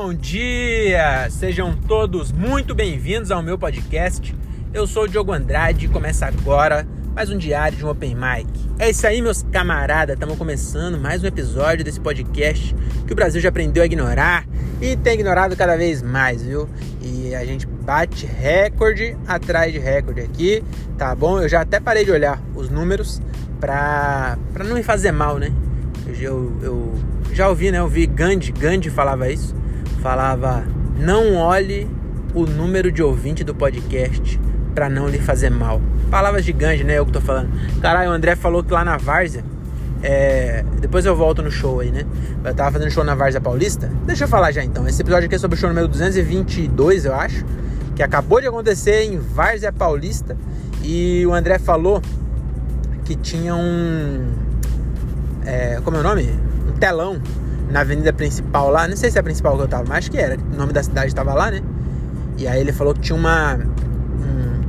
Bom dia! Sejam todos muito bem-vindos ao meu podcast. Eu sou o Diogo Andrade e começa agora mais um diário de um Open Mic. É isso aí, meus camaradas. Estamos começando mais um episódio desse podcast que o Brasil já aprendeu a ignorar e tem ignorado cada vez mais, viu? E a gente bate recorde atrás de recorde aqui, tá bom? Eu já até parei de olhar os números pra, pra não me fazer mal, né? Eu, eu já ouvi, né? Eu vi Gandhi, Gandhi falava isso. Falava: não olhe o número de ouvinte do podcast para não lhe fazer mal. Palavras de Gandhi, né? Eu que tô falando. Caralho, o André falou que lá na Várzea. É... Depois eu volto no show aí, né? Eu tava fazendo show na Várzea Paulista. Deixa eu falar já então. Esse episódio aqui é sobre o show número 222, eu acho. Que acabou de acontecer em Várzea Paulista. E o André falou que tinha um. É... Como é o nome? Um telão na avenida principal lá. Não sei se é a principal que eu tava, mas que era. O nome da cidade tava lá, né? E aí ele falou que tinha uma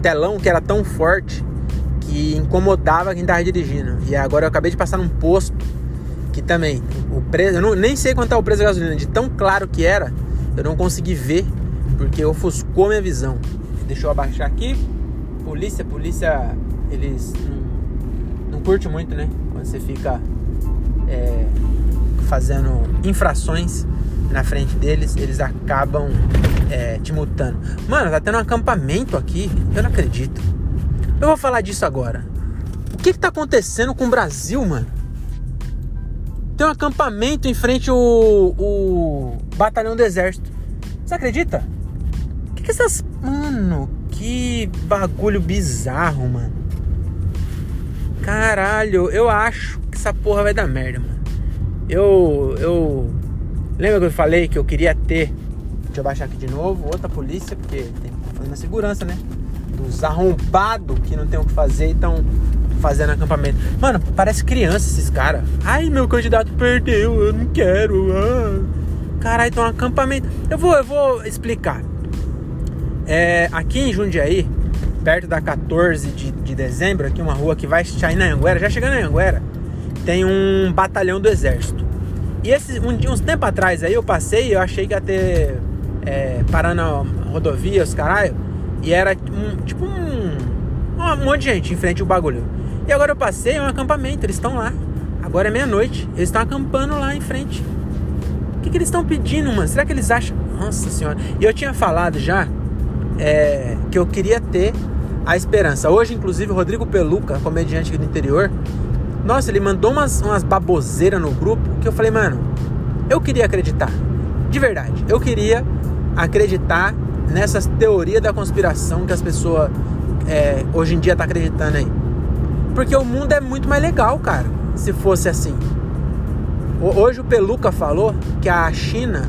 telão que era tão forte que incomodava quem tava dirigindo. E agora eu acabei de passar num posto que também o preço, eu não, nem sei quanto é o preço da gasolina, de tão claro que era, eu não consegui ver porque ofuscou minha visão. Deixa eu abaixar aqui. Polícia, polícia, eles não, não curte muito, né? Quando você fica é, fazendo infrações na frente deles, eles acabam é, te multando. Mano, tá tendo um acampamento aqui, eu não acredito. Eu vou falar disso agora. O que que tá acontecendo com o Brasil, mano? Tem um acampamento em frente ao, o batalhão do exército. Você acredita? O que que essas... Mano, que bagulho bizarro, mano. Caralho, eu acho que essa porra vai dar merda, mano. Eu, eu Lembra que eu falei que eu queria ter. Deixa eu baixar aqui de novo. Outra polícia, porque tem fazer uma segurança, né? Dos arrombados que não tem o que fazer e estão fazendo acampamento. Mano, parece criança esses caras. Ai, meu candidato perdeu, eu não quero. Ah. Caralho, então acampamento. Eu vou, eu vou explicar. É, aqui em Jundiaí, perto da 14 de, de dezembro, aqui uma rua que vai sair na Anguera, já chegando na Anguera, tem um batalhão do exército. E esse, um, uns tempo atrás aí eu passei eu achei que ia ter é, parando rodovia, os caralho, e era um, tipo um, um monte de gente em frente ao bagulho. E agora eu passei, é um acampamento, eles estão lá. Agora é meia-noite, eles estão acampando lá em frente. O que, que eles estão pedindo, mano? Será que eles acham. Nossa senhora. E eu tinha falado já é, que eu queria ter a esperança. Hoje, inclusive, o Rodrigo Peluca, comediante aqui do interior, nossa, ele mandou umas, umas baboseiras no grupo que eu falei, mano, eu queria acreditar. De verdade. Eu queria acreditar nessas teorias da conspiração que as pessoas é, hoje em dia tá acreditando aí. Porque o mundo é muito mais legal, cara, se fosse assim. Hoje o Peluca falou que a China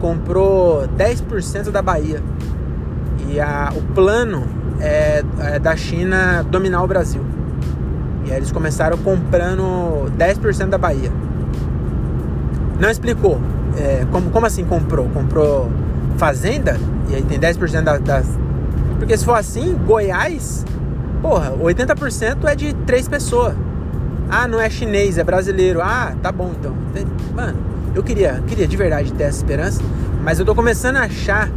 comprou 10% da Bahia. E a, o plano é, é da China dominar o Brasil. E aí eles começaram comprando 10% da Bahia. Não explicou. É, como, como assim comprou? Comprou fazenda? E aí tem 10% da, das. Porque se for assim, Goiás, porra, 80% é de três pessoas. Ah, não é chinês, é brasileiro. Ah, tá bom então. Mano, eu queria, queria de verdade ter essa esperança, mas eu tô começando a achar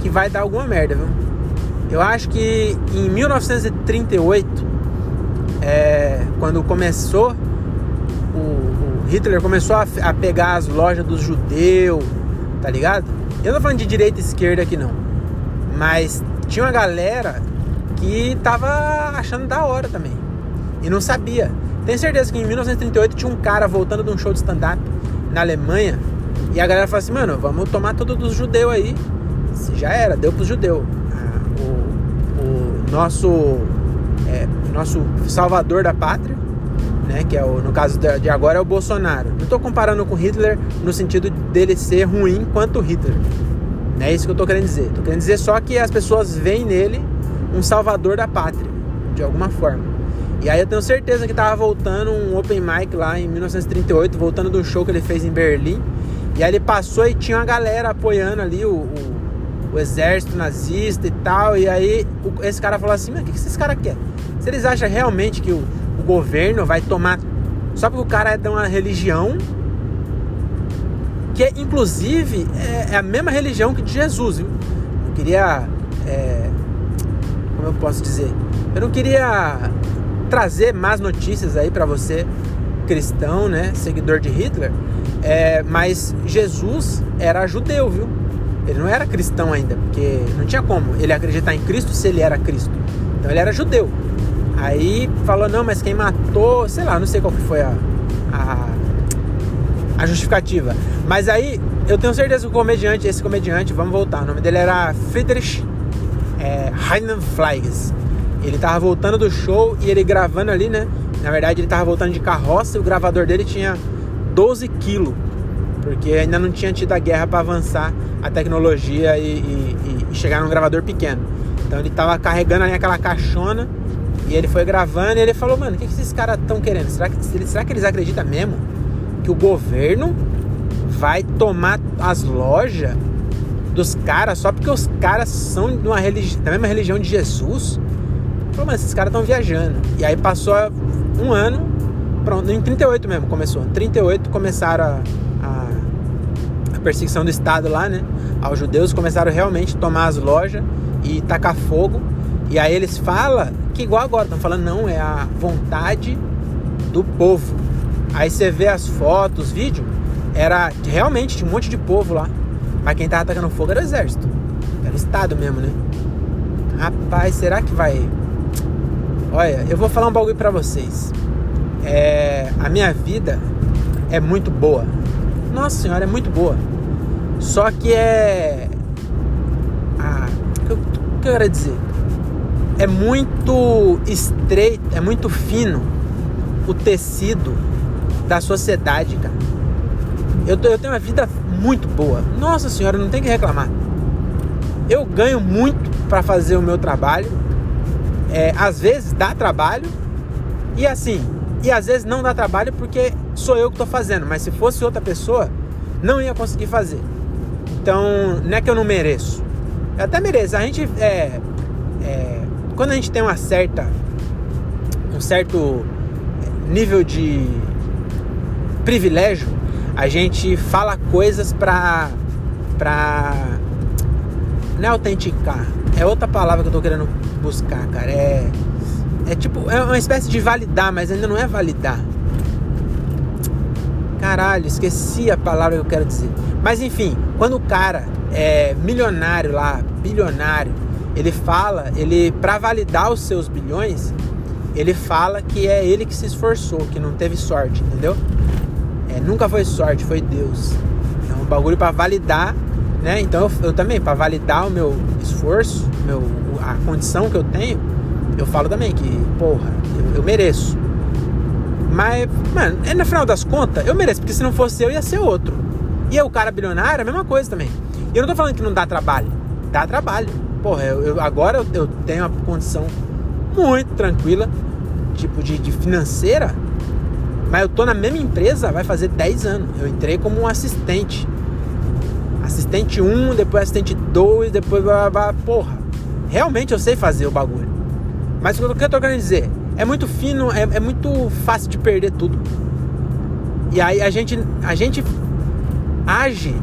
que vai dar alguma merda, viu? Eu acho que em 1938 é, quando começou, o, Hitler começou a, a pegar as lojas dos judeus, tá ligado? Eu não tô falando de direita e esquerda aqui não, mas tinha uma galera que tava achando da hora também e não sabia. Tenho certeza que em 1938 tinha um cara voltando de um show de stand-up na Alemanha e a galera falou assim: mano, vamos tomar tudo dos judeus aí. Já era, deu pros judeus. Ah, o, o nosso é, nosso salvador da pátria, né, que é o, no caso de agora é o Bolsonaro. Não estou comparando com Hitler no sentido dele ser ruim quanto Hitler. Não é isso que eu estou querendo dizer. Estou querendo dizer só que as pessoas veem nele um salvador da pátria, de alguma forma. E aí eu tenho certeza que tava voltando um open mic lá em 1938, voltando do show que ele fez em Berlim. E aí ele passou e tinha uma galera apoiando ali o, o, o exército nazista e tal. E aí o, esse cara falou assim, mas o que, que esses caras querem? Se eles acham realmente que o, o governo vai tomar. Só porque o cara é de uma religião. que inclusive é, é, a mesma religião que de Jesus. Viu? Eu queria. É, como eu posso dizer? Eu não queria trazer más notícias aí para você, cristão, né? Seguidor de Hitler. É, mas Jesus era judeu, viu? Ele não era cristão ainda, porque não tinha como ele acreditar em Cristo se ele era Cristo. Então ele era judeu. Aí falou, não, mas quem matou, sei lá, não sei qual foi a, a, a justificativa. Mas aí eu tenho certeza que o comediante, esse comediante, vamos voltar, o nome dele era Friedrich é, Heinenfleiges. Ele tava voltando do show e ele gravando ali, né? Na verdade, ele tava voltando de carroça e o gravador dele tinha 12 quilos. Porque ainda não tinha tido a guerra para avançar a tecnologia e, e, e, chegar num gravador pequeno. Então ele tava carregando ali aquela caixona e ele foi gravando e ele falou, mano, o que, que esses caras estão querendo? Será que, será que eles acreditam mesmo que o governo vai tomar as lojas dos caras só porque os caras são de uma religi da mesma religião de Jesus? Falou, mas esses caras estão viajando. E aí passou um ano, pronto, em 38 mesmo começou. Em 38 começaram a, a, a perseguição do Estado lá, né? Aos judeus começaram realmente a tomar as lojas e tacar fogo. E aí eles falam que igual agora, estão falando, não, é a vontade do povo. Aí você vê as fotos, vídeo, era realmente tinha um monte de povo lá. Mas quem tava atacando fogo era o exército. Era o Estado mesmo, né? Rapaz, será que vai Olha, eu vou falar um bagulho pra vocês. É, a minha vida é muito boa. Nossa senhora, é muito boa. Só que é. Ah, o que eu quero dizer? É muito estreito, é muito fino o tecido da sociedade, cara. Eu, eu tenho uma vida muito boa. Nossa senhora, não tem que reclamar. Eu ganho muito para fazer o meu trabalho é, às vezes dá trabalho e assim, e às vezes não dá trabalho porque sou eu que estou fazendo, mas se fosse outra pessoa, não ia conseguir fazer. Então, não é que eu não mereço. Eu até mereço. A gente é, é quando a gente tem uma certa um certo nível de privilégio, a gente fala coisas para para não é autenticar, é outra palavra que eu tô querendo buscar, cara. É. É tipo, é uma espécie de validar, mas ainda não é validar. Caralho, esqueci a palavra que eu quero dizer. Mas enfim, quando o cara é milionário lá, bilionário, ele fala, ele para validar os seus bilhões, ele fala que é ele que se esforçou, que não teve sorte, entendeu? É, nunca foi sorte, foi Deus. É um bagulho para validar né? Então eu, eu também, para validar o meu esforço, meu, a condição que eu tenho, eu falo também que, porra, eu, eu mereço. Mas, mano, é no final das contas, eu mereço, porque se não fosse eu, ia ser outro. E eu, o cara bilionário, a mesma coisa também. E eu não tô falando que não dá trabalho. Dá trabalho. Porra, eu, eu agora eu, eu, tenho uma condição muito tranquila, tipo de, de financeira, mas eu tô na mesma empresa, vai fazer 10 anos. Eu entrei como um assistente assistente 1, depois assistente 2, depois blá, blá, porra. Realmente eu sei fazer o bagulho. Mas o que eu tô querendo dizer? É muito fino, é, é muito fácil de perder tudo. E aí a gente, a gente age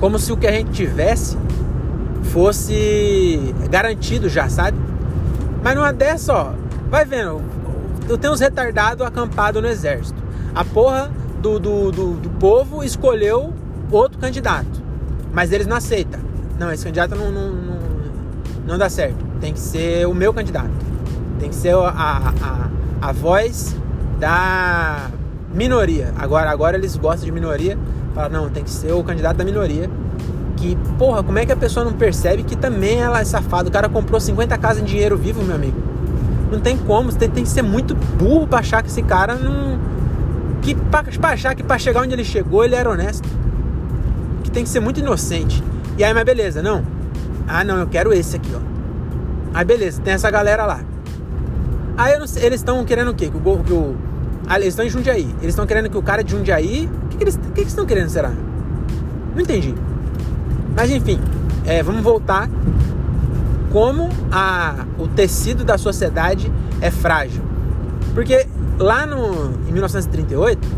como se o que a gente tivesse fosse garantido já, sabe? Mas numa dessa, ó, vai vendo, eu tenho uns retardados acampados no exército. A porra do, do, do, do povo escolheu outro candidato. Mas eles não aceitam. Não, esse candidato não, não, não, não dá certo. Tem que ser o meu candidato. Tem que ser a, a, a voz da minoria. Agora, agora eles gostam de minoria. Fala, não, tem que ser o candidato da minoria. Que, porra, como é que a pessoa não percebe que também ela é safada? O cara comprou 50 casas em dinheiro vivo, meu amigo. Não tem como, você tem, tem que ser muito burro pra achar que esse cara não. Que pra, pra achar que pra chegar onde ele chegou, ele era honesto tem que ser muito inocente. E aí, mas beleza, não. Ah, não, eu quero esse aqui, ó. Aí, beleza, tem essa galera lá. Aí sei, eles estão querendo o quê? Que o, que o, ah, eles estão em Jundiaí. Eles estão querendo que o cara de Jundiaí. O que, que eles que estão querendo, será? Não entendi. Mas enfim, é, vamos voltar. Como a, o tecido da sociedade é frágil. Porque lá no, em 1938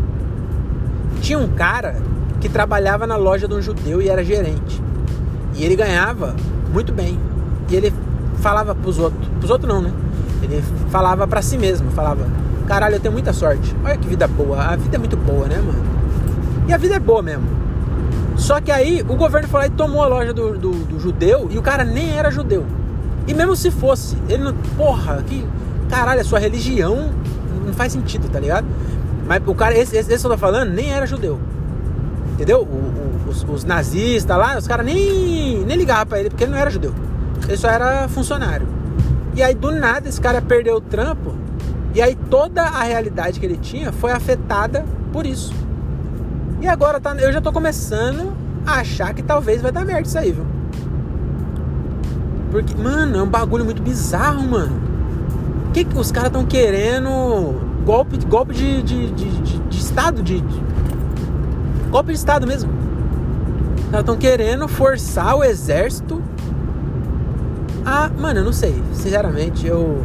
tinha um cara que trabalhava na loja de um judeu e era gerente. E ele ganhava muito bem. E ele falava pros outros, pros outros não, né? Ele falava para si mesmo, falava: "Caralho, eu tenho muita sorte. Olha que vida boa. A vida é muito boa, né, mano?" E a vida é boa mesmo. Só que aí o governo foi lá e tomou a loja do, do, do judeu e o cara nem era judeu. E mesmo se fosse, ele não. Porra, que. Caralho, a sua religião não faz sentido, tá ligado? Mas o cara, esse, esse, esse que eu tô falando, nem era judeu. Entendeu? O, o, os, os, nazistas lá, os caras nem, nem ligavam pra ele, porque ele não era judeu. Ele só era funcionário. E aí, do nada, esse cara perdeu o trampo. E aí, toda a realidade que ele tinha foi afetada por isso. E agora tá, eu já tô começando a achar que talvez vai dar merda isso aí, viu? Porque, mano, é um bagulho muito bizarro, mano. O que, que os caras estão querendo? Golpe, golpe de, de, de, de, de Estado, de, de, Golpe de Estado mesmo. Os caras estão querendo forçar o exército a. Mano, eu não sei. Sinceramente, eu.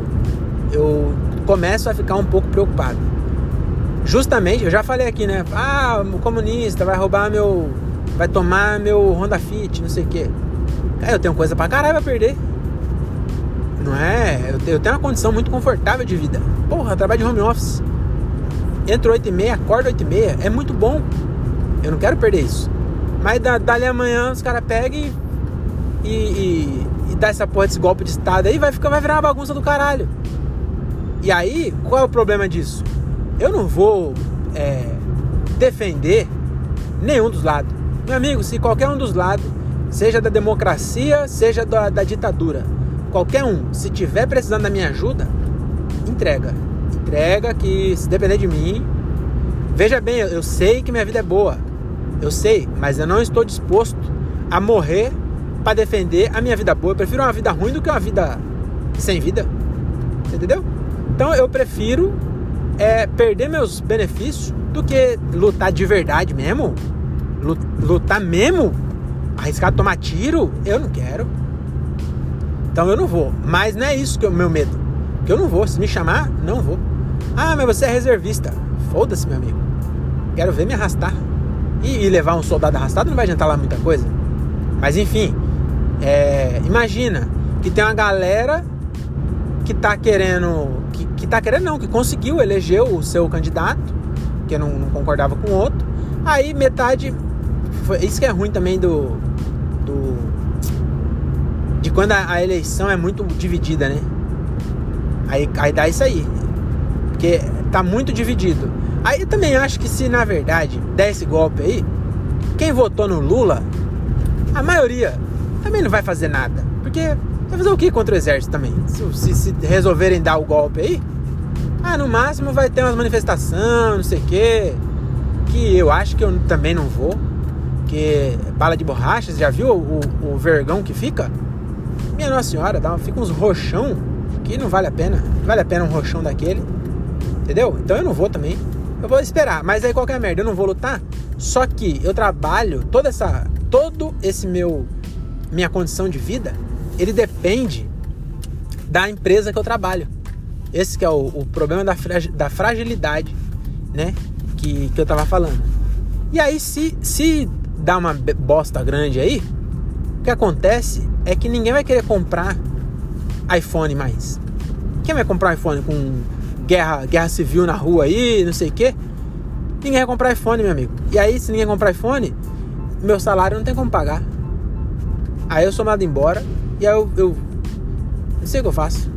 Eu começo a ficar um pouco preocupado. Justamente, eu já falei aqui, né? Ah, o comunista vai roubar meu. Vai tomar meu Honda Fit, não sei o quê. Cara, eu tenho coisa pra caralho pra perder. Não é? Eu tenho uma condição muito confortável de vida. Porra, trabalho de home office. Entro 8 e meia, acordo 8 e meia. É muito bom. Eu não quero perder isso. Mas da, dali amanhã os caras pegam e, e, e, dá essa porra desse golpe de estado aí, vai, ficar, vai virar uma bagunça do caralho. E aí, qual é o problema disso? Eu não vou é, defender nenhum dos lados. Meu amigo, se qualquer um dos lados, seja da democracia, seja da, da ditadura, qualquer um, se tiver precisando da minha ajuda, entrega. Entrega que se depender de mim, veja bem, eu, sei que minha vida é boa. Eu sei, mas eu não estou disposto a morrer para defender a minha vida boa. Eu prefiro uma vida ruim do que uma vida sem vida. Entendeu? Então eu prefiro é, perder meus benefícios do que lutar de verdade mesmo. Lutar mesmo, arriscar tomar tiro, eu não quero. Então eu não vou. Mas não é isso que é o meu medo. Que eu não vou. Se me chamar, não vou. Ah, mas você é reservista. Foda-se, meu amigo. Quero ver me arrastar. E, e, levar um soldado arrastado não vai adiantar lá muita coisa. Mas enfim, é, imagina que tem uma galera que tá querendo. Que, que tá querendo não, que conseguiu eleger o seu candidato, que não, não concordava com o outro. Aí metade. Foi, isso que é ruim também do. do de quando a, a, eleição é muito dividida, né? Aí, aí dá isso aí. Porque tá muito dividido. Aí eu também acho que se na verdade der esse golpe aí, quem votou no Lula, a maioria também não vai fazer nada. Porque Vai fazer o que contra o exército também? Se, se, se, resolverem dar o golpe aí, ah, no máximo vai ter umas manifestações, não sei o quê. Que eu acho que eu também não vou. Que bala de borracha, já viu o, o, o vergão que fica? Minha Nossa Senhora, dá, fica uns roxão que não vale a pena. Não vale a pena um roxão daquele. Entendeu? Então eu não vou também. Eu vou esperar. Mas aí qualquer merda, eu não vou lutar. Só que eu trabalho toda essa. Todo esse meu. Minha condição de vida ele depende da empresa que eu trabalho. Esse que é o, o problema da, da fragilidade, né? Que, que eu tava falando. E aí, se, se dá uma bosta grande aí, o que acontece é que ninguém vai querer comprar iPhone mais. Quem vai comprar iPhone com guerra, guerra civil na rua aí, não sei o quê? Ninguém vai comprar iPhone, meu amigo. E aí, se ninguém comprar iPhone, meu salário não tem como pagar. Aí eu sou mandado embora e aí eu, eu sei o que eu faço.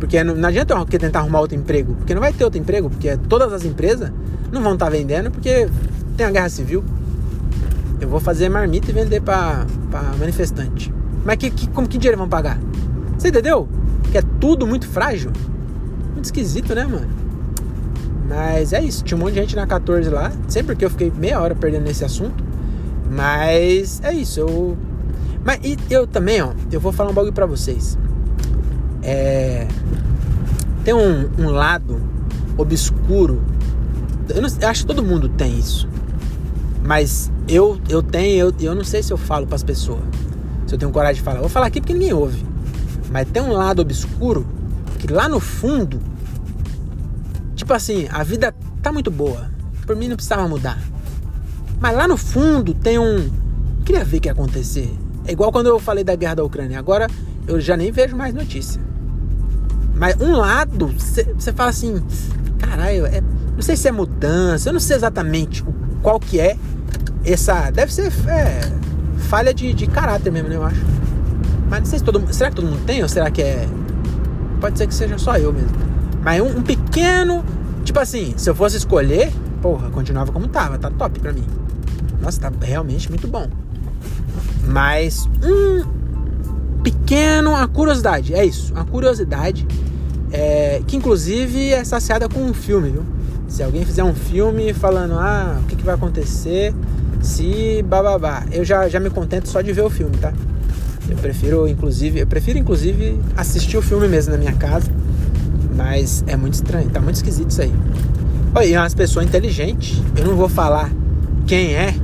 Porque não, não adianta eu tentar arrumar outro emprego, porque não vai ter outro emprego, porque todas as empresas não vão estar tá vendendo porque tem a guerra civil. Eu vou fazer marmita e vender para manifestante. Mas que, que, como que dinheiro vão pagar? Você entendeu? Que é tudo muito frágil. Muito esquisito, né, mano? Mas é isso. Tinha um monte de gente na 14 lá. Sempre que eu fiquei meia hora perdendo nesse assunto. Mas é isso. Eu mas e eu também, ó, eu vou falar um bagulho pra vocês. É, tem um, um lado obscuro. Eu, não, eu, acho que todo mundo tem isso. Mas eu, eu tenho, eu, eu não sei se eu falo para as pessoas. Se eu tenho coragem de falar. Eu vou falar aqui porque ninguém ouve. Mas tem um lado obscuro que lá no fundo, tipo assim, a vida tá muito boa. Por mim não precisava mudar. Mas lá no fundo tem um. Queria ver o que ia acontecer. É igual quando eu falei da guerra da Ucrânia. Agora eu já nem vejo mais notícia. Mas um lado, você fala assim, caralho, é, não sei se é mudança, eu não sei exatamente qual que é essa. Deve ser é, falha de, de caráter mesmo, né? Eu acho. Mas não sei se todo mundo. Será que todo mundo tem? Ou será que é. Pode ser que seja só eu mesmo. Mas um, um pequeno. Tipo assim, se eu fosse escolher, porra, continuava como tava, tá top pra mim. Nossa, tá realmente muito bom. Mas um pequeno, a curiosidade, é isso, a curiosidade, é, que inclusive é saciada com um filme, viu? Se alguém fizer um filme falando, ah, o que, que vai acontecer se bababá, eu já, já me contento só de ver o filme, tá? Eu prefiro, inclusive, eu prefiro, inclusive, assistir o filme mesmo na minha casa. Mas é muito estranho, tá muito esquisito isso aí. Oi, é umas pessoas inteligentes. Eu não vou falar quem é,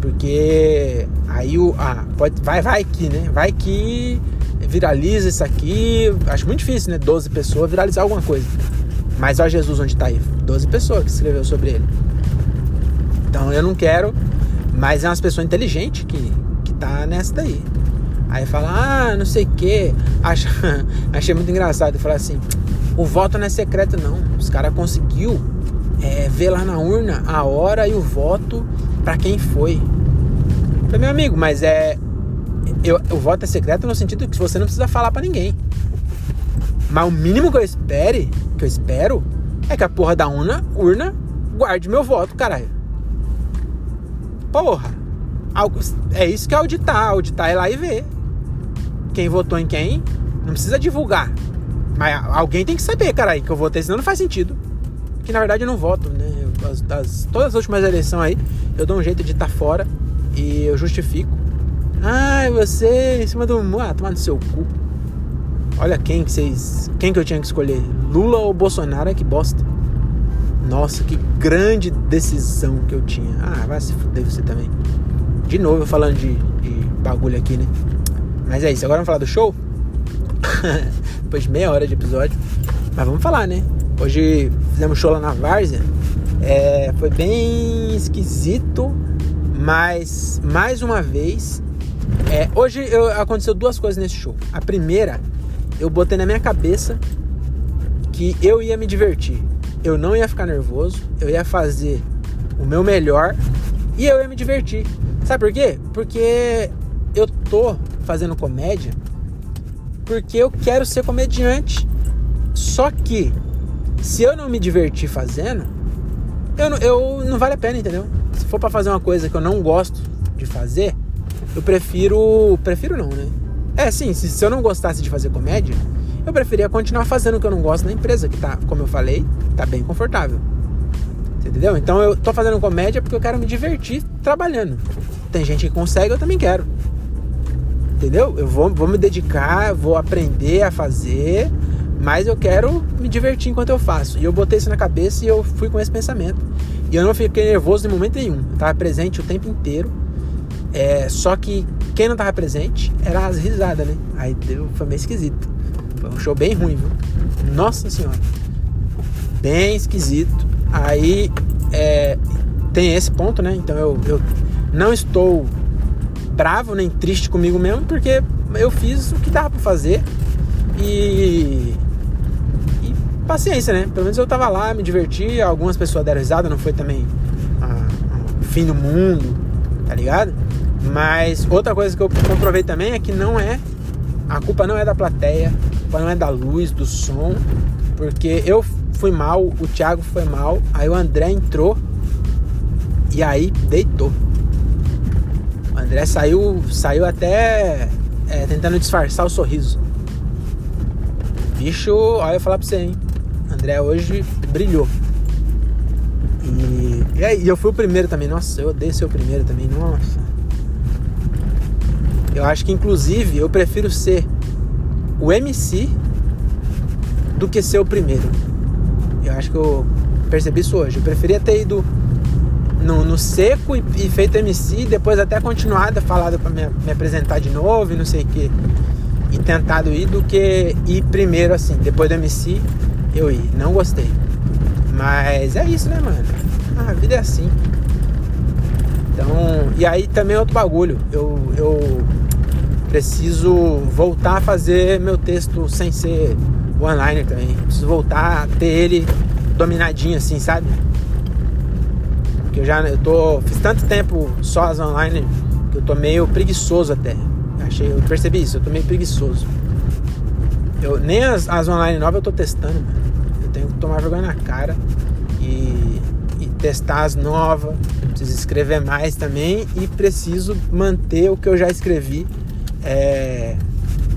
porque aí o. Ah, pode, vai, vai que, né? Vai que viraliza isso aqui. Acho muito difícil, né? 12 pessoas viralizar alguma coisa. Mas olha Jesus onde tá aí. 12 pessoas que escreveu sobre ele. Então eu não quero. Mas é umas pessoas inteligentes que, que tá nessa daí. Aí fala, ah, não sei o que. Achei muito engraçado. Falei assim, o voto não é secreto, não. Os caras conseguiu é, ver lá na urna a hora e o voto para quem foi. Falei, meu amigo, mas é. Eu, o voto é secreto no sentido que você não precisa falar para ninguém. Mas o mínimo que eu espere, que eu espero, é que a porra da urna, urna guarde meu voto, caralho. Porra. É isso que é auditar. Auditar é lá e ver quem votou em quem, não precisa divulgar. Mas alguém tem que saber, cara, que eu votei, senão não faz sentido. Que na verdade eu não voto, né? As, todas as últimas eleições aí, eu dou um jeito de estar tá fora e eu justifico. Ai, você em cima do. Ah, tomar no seu cu. Olha quem que vocês. Quem que eu tinha que escolher? Lula ou Bolsonaro? Que bosta. Nossa, que grande decisão que eu tinha. Ah, vai se fuder você também. De novo falando de, de bagulho aqui, né? Mas é isso, agora vamos falar do show? Depois de meia hora de episódio. Mas vamos falar, né? Hoje fizemos show lá na Várzea. É, foi bem esquisito, mas mais uma vez. É, hoje eu, aconteceu duas coisas nesse show. A primeira, eu botei na minha cabeça que eu ia me divertir. Eu não ia ficar nervoso, eu ia fazer o meu melhor e eu ia me divertir. Sabe por quê? Porque eu tô fazendo comédia porque eu quero ser comediante. Só que se eu não me divertir fazendo, eu não, eu não vale a pena, entendeu? Se for para fazer uma coisa que eu não gosto de fazer, eu prefiro. Prefiro não, né? É, sim, se, se eu não gostasse de fazer comédia, eu preferia continuar fazendo o que eu não gosto na empresa, que tá, como eu falei, tá bem confortável. Você entendeu? Então eu tô fazendo comédia porque eu quero me divertir trabalhando. Tem gente que consegue, eu também quero. Entendeu? Eu vou, vou me dedicar, vou aprender a fazer, mas eu quero me divertir enquanto eu faço. E eu botei isso na cabeça e eu fui com esse pensamento. E eu não fiquei nervoso em momento nenhum. Eu tava presente o tempo inteiro. É, só que quem não tava presente era as risadas, né? Aí deu, foi meio esquisito. Foi um show bem ruim, viu? Nossa senhora. Bem esquisito. Aí é, tem esse ponto, né? Então eu, eu não estou bravo nem triste comigo mesmo, porque eu fiz o que dava pra fazer e. Paciência, né? Pelo menos eu tava lá, me diverti, algumas pessoas deram risada, não foi também o fim do mundo, tá ligado? Mas outra coisa que eu comprovei também é que não é. A culpa não é da plateia, a culpa não é da luz, do som, porque eu fui mal, o Thiago foi mal, aí o André entrou e aí deitou. André saiu, saiu até é, tentando disfarçar o sorriso. Bicho, olha eu falar pra você, hein? André hoje brilhou. E, e eu fui o primeiro também. Nossa, eu odeio ser o primeiro também. Nossa. Eu acho que, inclusive, eu prefiro ser o MC do que ser o primeiro. Eu acho que eu percebi isso hoje. Eu preferia ter ido no, no seco e, e, feito MC, depois até continuado, falado para me, me, apresentar de novo e não sei o que, e tentado ir, do que ir primeiro assim, depois do MC eu ir. Não gostei. Mas é isso, né, mano? Ah, a vida é assim. Então, e aí também é outro bagulho. Eu, eu preciso voltar a fazer meu texto sem ser one-liner também. Preciso voltar a ter ele dominadinho assim, sabe? Porque eu já eu tô. Fiz tanto tempo só as online que eu tô meio preguiçoso até. Achei, eu percebi isso, eu tô meio preguiçoso. Eu, nem as, as online novas eu tô testando, mano. Eu tenho que tomar vergonha na cara e, e testar as novas. Preciso escrever mais também e preciso manter o que eu já escrevi é,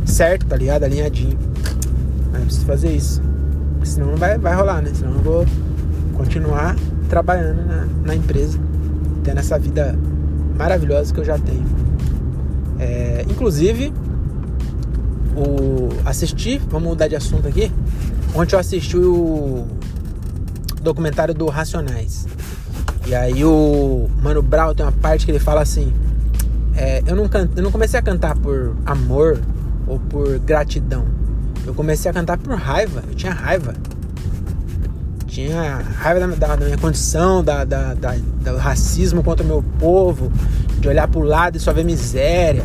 certo, tá ligado? Alinhadinho. Mas eu preciso fazer isso. Senão não vai, vai rolar, né? Senão eu vou continuar trabalhando na, na empresa, tendo essa vida maravilhosa que eu já tenho. É, inclusive, o assisti, vamos mudar de assunto aqui. Ontem eu assisti o documentário do Racionais. E aí o Mano Brown tem uma parte que ele fala assim: é, eu, não canto, eu não comecei a cantar por amor ou por gratidão. Eu comecei a cantar por raiva. Eu tinha raiva. Tinha raiva da, da, da minha condição, da, da, do racismo contra o meu povo, de olhar pro lado e só ver miséria.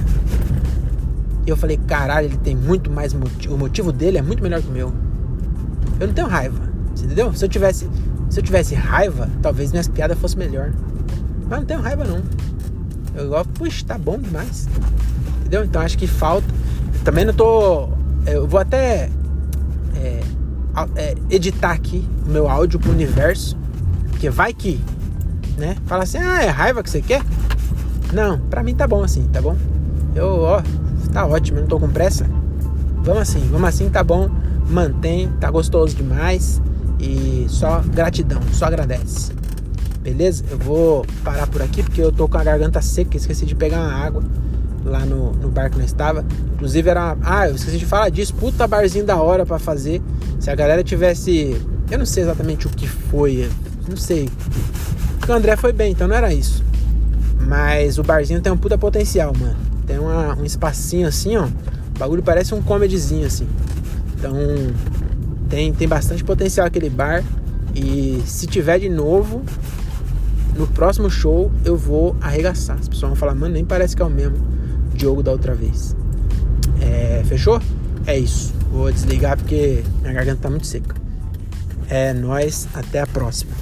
E eu falei, caralho, ele tem muito mais motivo. O motivo dele é muito melhor que o meu. Eu não tenho raiva. entendeu? Se eu tivesse. Se eu tivesse raiva, talvez minhas piadas fossem melhor. Mas não tenho raiva não. Eu gosto, puxa, tá bom demais. Entendeu? Então acho que falta. Também não tô. Eu vou até é, é, editar aqui o meu áudio pro universo. Porque vai que, né? Fala assim, ah, é raiva que você quer? Não, pra mim tá bom assim, tá bom? Eu, ó, tá ótimo, não tô com pressa. Vamos assim, vamos assim, tá bom. Mantém, tá gostoso demais. E só gratidão, só agradece. Beleza? Eu vou parar por aqui porque eu tô com a garganta seca, esqueci de pegar uma água lá no, no bar que nós estava. Inclusive era. Uma... Ah, eu esqueci de falar disso. Puta barzinho da hora para fazer. Se a galera tivesse. Eu não sei exatamente o que foi. Não sei. Porque o André foi bem, então não era isso. Mas o barzinho tem um puta potencial, mano. Tem uma, um espacinho assim, ó. O bagulho parece um comedyzinho assim. Então tem, tem bastante potencial aquele bar. E se tiver de novo, no próximo show eu vou arregaçar. As pessoas vão falar, mano, nem parece que é o mesmo Diogo da outra vez. É, fechou? É isso. Vou desligar porque minha garganta tá muito seca. É nós, até a próxima.